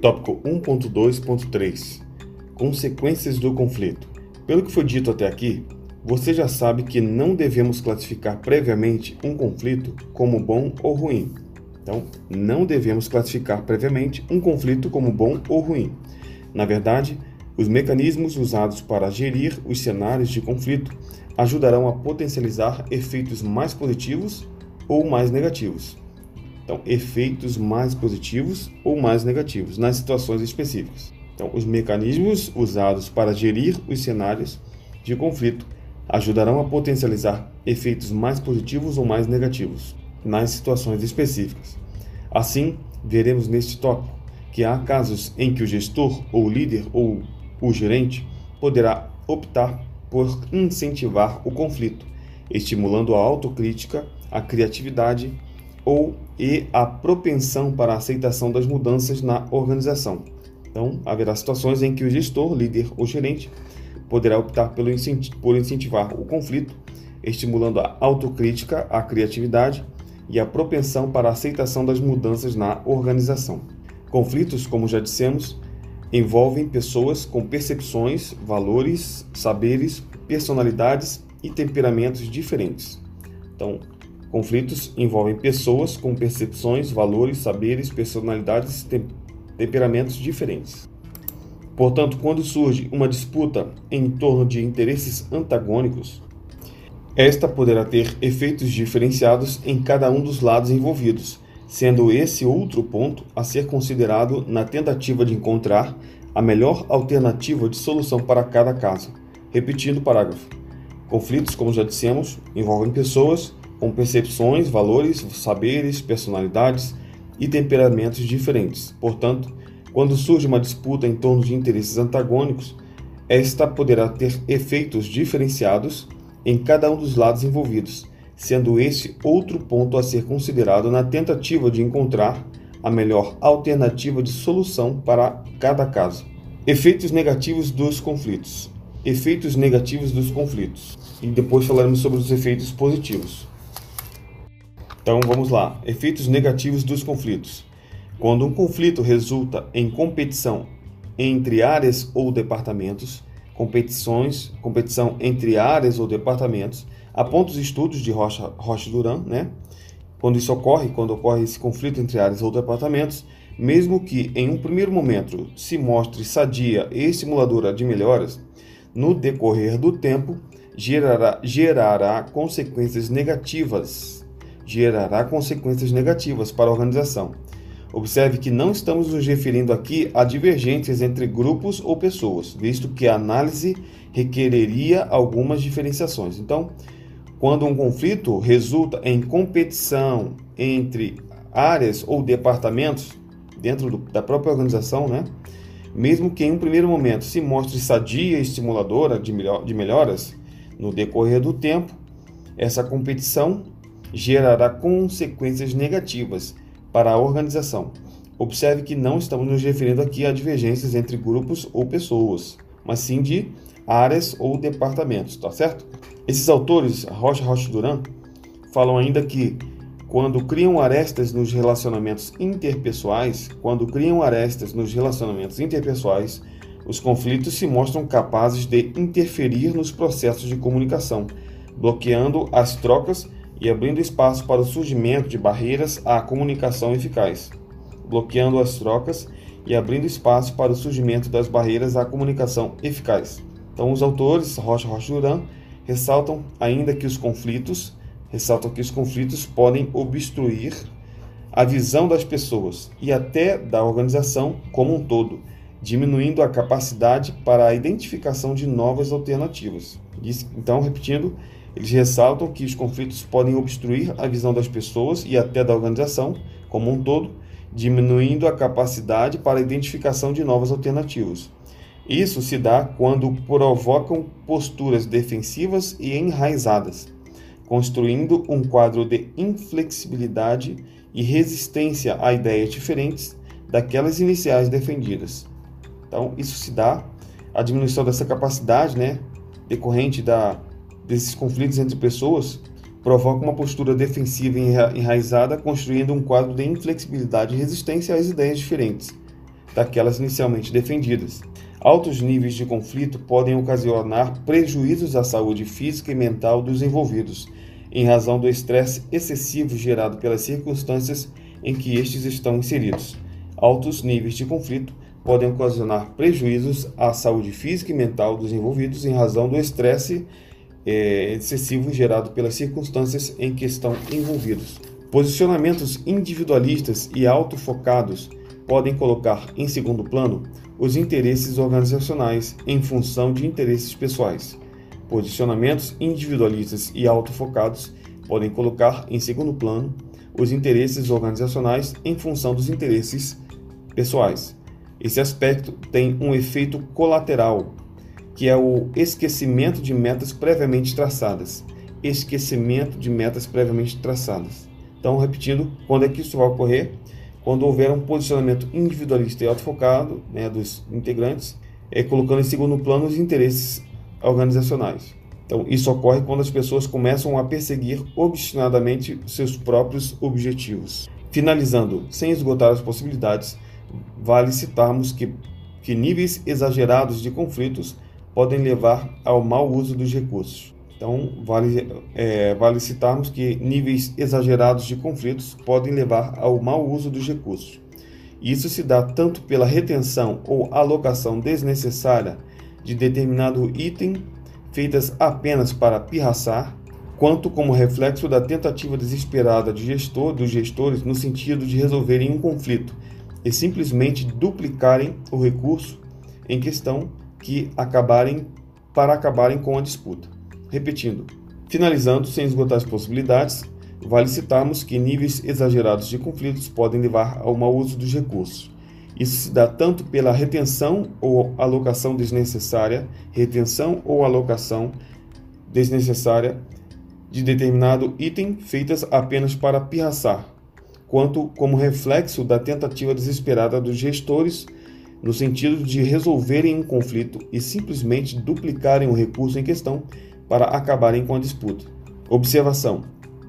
Tópico 1.2.3 Consequências do conflito. Pelo que foi dito até aqui, você já sabe que não devemos classificar previamente um conflito como bom ou ruim. Então, não devemos classificar previamente um conflito como bom ou ruim. Na verdade, os mecanismos usados para gerir os cenários de conflito ajudarão a potencializar efeitos mais positivos ou mais negativos. Então, efeitos mais positivos ou mais negativos nas situações específicas. Então, os mecanismos usados para gerir os cenários de conflito ajudarão a potencializar efeitos mais positivos ou mais negativos nas situações específicas. Assim, veremos neste tópico que há casos em que o gestor ou líder ou o gerente poderá optar por incentivar o conflito, estimulando a autocrítica, a criatividade ou e a propensão para a aceitação das mudanças na organização. Então, haverá situações em que o gestor, líder ou gerente poderá optar pelo incenti por incentivar o conflito, estimulando a autocrítica, a criatividade e a propensão para a aceitação das mudanças na organização. Conflitos, como já dissemos, envolvem pessoas com percepções, valores, saberes, personalidades e temperamentos diferentes. Então, Conflitos envolvem pessoas com percepções, valores, saberes, personalidades e temperamentos diferentes. Portanto, quando surge uma disputa em torno de interesses antagônicos, esta poderá ter efeitos diferenciados em cada um dos lados envolvidos, sendo esse outro ponto a ser considerado na tentativa de encontrar a melhor alternativa de solução para cada caso. Repetindo o parágrafo. Conflitos, como já dissemos, envolvem pessoas, com percepções, valores, saberes, personalidades e temperamentos diferentes. Portanto, quando surge uma disputa em torno de interesses antagônicos, esta poderá ter efeitos diferenciados em cada um dos lados envolvidos, sendo esse outro ponto a ser considerado na tentativa de encontrar a melhor alternativa de solução para cada caso. Efeitos negativos dos conflitos. Efeitos negativos dos conflitos. E depois falaremos sobre os efeitos positivos. Então vamos lá. Efeitos negativos dos conflitos. Quando um conflito resulta em competição entre áreas ou departamentos, competições, competição entre áreas ou departamentos, aponta os estudos de Rocha, Rocha Duran, né? Quando isso ocorre, quando ocorre esse conflito entre áreas ou departamentos, mesmo que em um primeiro momento se mostre sadia e estimuladora de melhoras, no decorrer do tempo gerará, gerará consequências negativas gerará consequências negativas para a organização. Observe que não estamos nos referindo aqui a divergências entre grupos ou pessoas, visto que a análise requereria algumas diferenciações. Então, quando um conflito resulta em competição entre áreas ou departamentos dentro do, da própria organização, né? mesmo que em um primeiro momento se mostre sadia e estimuladora de, melhor, de melhoras, no decorrer do tempo, essa competição gerará consequências negativas para a organização. Observe que não estamos nos referindo aqui a divergências entre grupos ou pessoas, mas sim de áreas ou departamentos, tá certo? Esses autores, Rocha Rocha Duran, falam ainda que quando criam arestas nos relacionamentos interpessoais, quando criam arestas nos relacionamentos interpessoais, os conflitos se mostram capazes de interferir nos processos de comunicação, bloqueando as trocas e abrindo espaço para o surgimento de barreiras à comunicação eficaz, bloqueando as trocas e abrindo espaço para o surgimento das barreiras à comunicação eficaz. Então, os autores, Rocha Rocha Duran, ressaltam ainda que os conflitos, ressaltam que os conflitos podem obstruir a visão das pessoas e até da organização como um todo, diminuindo a capacidade para a identificação de novas alternativas. Então, repetindo, eles ressaltam que os conflitos podem obstruir a visão das pessoas e até da organização como um todo, diminuindo a capacidade para a identificação de novas alternativas. Isso se dá quando provocam posturas defensivas e enraizadas, construindo um quadro de inflexibilidade e resistência a ideias diferentes daquelas iniciais defendidas. Então, isso se dá a diminuição dessa capacidade, né, decorrente da desses conflitos entre pessoas provoca uma postura defensiva enraizada, construindo um quadro de inflexibilidade e resistência às ideias diferentes daquelas inicialmente defendidas. Altos níveis de conflito podem ocasionar prejuízos à saúde física e mental dos envolvidos, em razão do estresse excessivo gerado pelas circunstâncias em que estes estão inseridos. Altos níveis de conflito podem ocasionar prejuízos à saúde física e mental dos envolvidos em razão do estresse é, excessivo gerado pelas circunstâncias em que estão envolvidos. Posicionamentos individualistas e autofocados podem colocar em segundo plano os interesses organizacionais em função de interesses pessoais. Posicionamentos individualistas e autofocados podem colocar em segundo plano os interesses organizacionais em função dos interesses pessoais. Esse aspecto tem um efeito colateral, que é o esquecimento de metas previamente traçadas. Esquecimento de metas previamente traçadas. Então, repetindo, quando é que isso vai ocorrer? Quando houver um posicionamento individualista e autofocado né, dos integrantes, é, colocando em segundo plano os interesses organizacionais. Então, isso ocorre quando as pessoas começam a perseguir obstinadamente seus próprios objetivos. Finalizando, sem esgotar as possibilidades, vale citarmos que, que níveis exagerados de conflitos podem levar ao mau uso dos recursos. Então, vale, é, vale citarmos que níveis exagerados de conflitos podem levar ao mau uso dos recursos. Isso se dá tanto pela retenção ou alocação desnecessária de determinado item feitas apenas para pirraçar, quanto como reflexo da tentativa desesperada de gestor, dos gestores no sentido de resolverem um conflito e simplesmente duplicarem o recurso em questão que acabarem para acabarem com a disputa. Repetindo, finalizando sem esgotar as possibilidades, vale citarmos que níveis exagerados de conflitos podem levar ao mau uso dos recursos. Isso se dá tanto pela retenção ou alocação desnecessária, retenção ou alocação desnecessária de determinado item feitas apenas para pirraçar, quanto como reflexo da tentativa desesperada dos gestores no sentido de resolverem um conflito e simplesmente duplicarem o recurso em questão para acabarem com a disputa. Observação: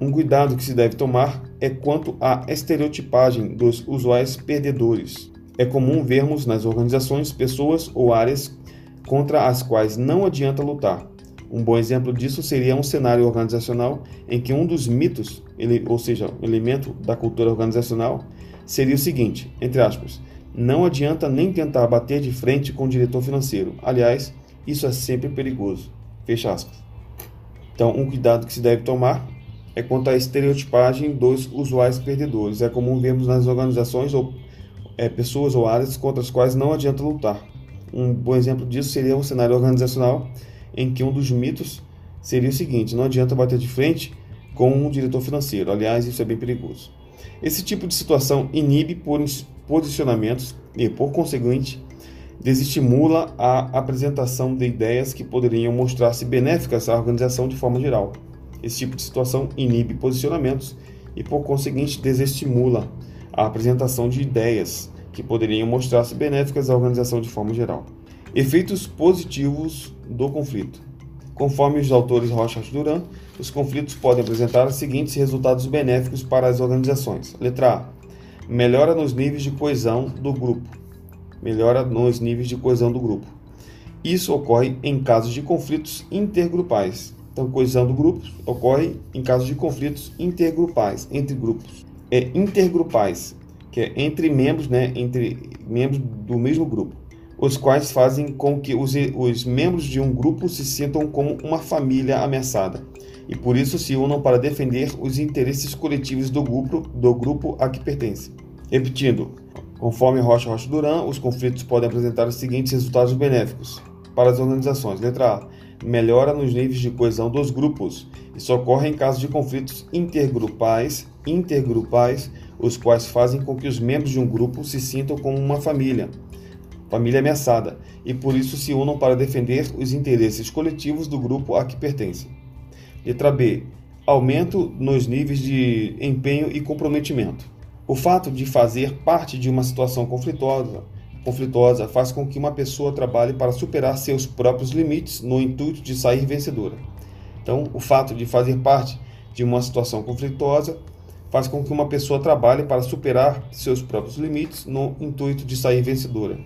um cuidado que se deve tomar é quanto à estereotipagem dos usuários perdedores. É comum vermos nas organizações pessoas ou áreas contra as quais não adianta lutar. Um bom exemplo disso seria um cenário organizacional em que um dos mitos, ele, ou seja, um elemento da cultura organizacional, seria o seguinte, entre aspas, não adianta nem tentar bater de frente com o diretor financeiro. Aliás, isso é sempre perigoso. Fecha aspas. Então, um cuidado que se deve tomar é quanto à estereotipagem dos usuários perdedores. É comum vermos nas organizações ou é, pessoas ou áreas contra as quais não adianta lutar. Um bom exemplo disso seria um cenário organizacional em que um dos mitos seria o seguinte: não adianta bater de frente com um diretor financeiro. Aliás, isso é bem perigoso. Esse tipo de situação inibe posicionamentos e, por conseguinte, desestimula a apresentação de ideias que poderiam mostrar-se benéficas à organização de forma geral. Esse tipo de situação inibe posicionamentos e, por conseguinte, desestimula a apresentação de ideias que poderiam mostrar-se benéficas à organização de forma geral. Efeitos positivos do conflito. Conforme os autores Rocha Duran, os conflitos podem apresentar os seguintes resultados benéficos para as organizações. Letra A. Melhora nos níveis de coesão do grupo. Melhora nos níveis de coesão do grupo. Isso ocorre em casos de conflitos intergrupais. Então, coesão do grupo ocorre em casos de conflitos intergrupais, entre grupos é, intergrupais, que é entre membros, né, entre membros do mesmo grupo, os quais fazem com que os, os membros de um grupo se sintam como uma família ameaçada e por isso se unam para defender os interesses coletivos do grupo, do grupo a que pertencem. Repetindo, conforme Rocha Rocha Duran, os conflitos podem apresentar os seguintes resultados benéficos para as organizações. Letra A melhora nos níveis de coesão dos grupos. Isso ocorre em casos de conflitos intergrupais, intergrupais, os quais fazem com que os membros de um grupo se sintam como uma família, família ameaçada, e por isso se unam para defender os interesses coletivos do grupo a que pertencem. Letra B. Aumento nos níveis de empenho e comprometimento. O fato de fazer parte de uma situação conflituosa conflituosa faz com que uma pessoa trabalhe para superar seus próprios limites no intuito de sair vencedora. Então, o fato de fazer parte de uma situação conflituosa faz com que uma pessoa trabalhe para superar seus próprios limites no intuito de sair vencedora.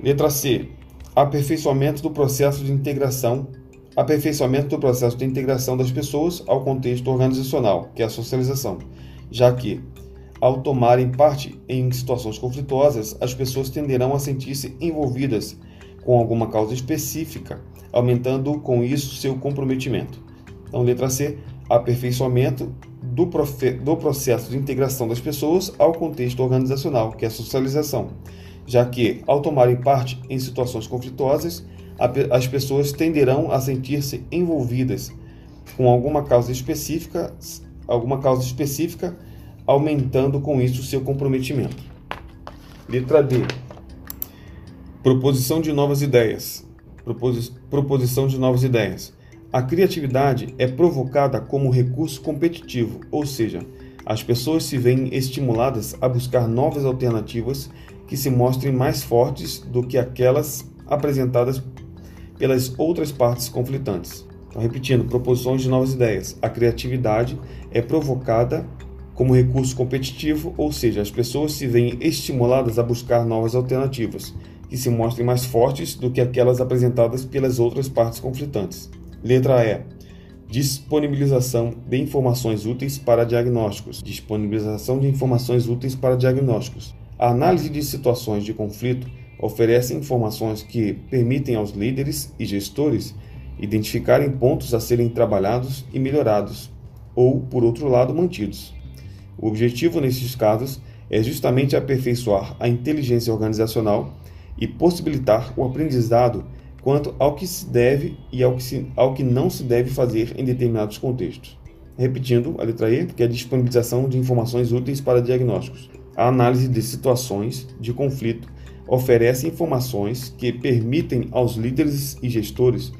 Letra C. Aperfeiçoamento do processo de integração. Aperfeiçoamento do processo de integração das pessoas ao contexto organizacional, que é a socialização, já que, ao tomarem parte em situações conflituosas, as pessoas tenderão a sentir-se envolvidas com alguma causa específica, aumentando com isso seu comprometimento. Então, letra C, aperfeiçoamento do, do processo de integração das pessoas ao contexto organizacional, que é a socialização, já que, ao tomarem parte em situações conflituosas, as pessoas tenderão a sentir-se envolvidas com alguma causa específica, alguma causa específica, aumentando com isso seu comprometimento. Letra D. Proposição de novas ideias. proposição de novas ideias. A criatividade é provocada como recurso competitivo, ou seja, as pessoas se veem estimuladas a buscar novas alternativas que se mostrem mais fortes do que aquelas apresentadas pelas outras partes conflitantes. Então, repetindo, proposições de novas ideias. A criatividade é provocada como recurso competitivo, ou seja, as pessoas se veem estimuladas a buscar novas alternativas que se mostrem mais fortes do que aquelas apresentadas pelas outras partes conflitantes. Letra E. Disponibilização de informações úteis para diagnósticos. Disponibilização de informações úteis para diagnósticos. A análise de situações de conflito oferece informações que permitem aos líderes e gestores identificarem pontos a serem trabalhados e melhorados, ou, por outro lado, mantidos. O objetivo nesses casos é justamente aperfeiçoar a inteligência organizacional e possibilitar o aprendizado quanto ao que se deve e ao que, se, ao que não se deve fazer em determinados contextos. Repetindo a letra E, que é a disponibilização de informações úteis para diagnósticos. A análise de situações de conflito oferece informações que permitem aos líderes e gestores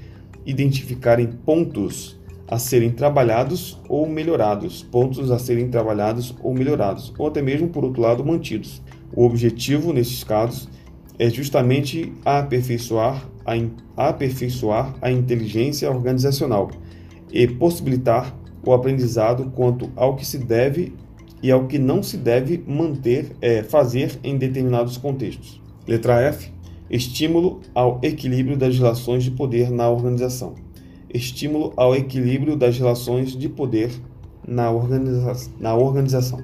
identificarem pontos a serem trabalhados ou melhorados, pontos a serem trabalhados ou melhorados, ou até mesmo, por outro lado, mantidos. O objetivo, nesses casos, é justamente aperfeiçoar a, aperfeiçoar a inteligência organizacional e possibilitar o aprendizado quanto ao que se deve e ao que não se deve manter, é, fazer em determinados contextos. Letra F. Estímulo ao equilíbrio das relações de poder na organização. Estímulo ao equilíbrio das relações de poder na, organiza na organização.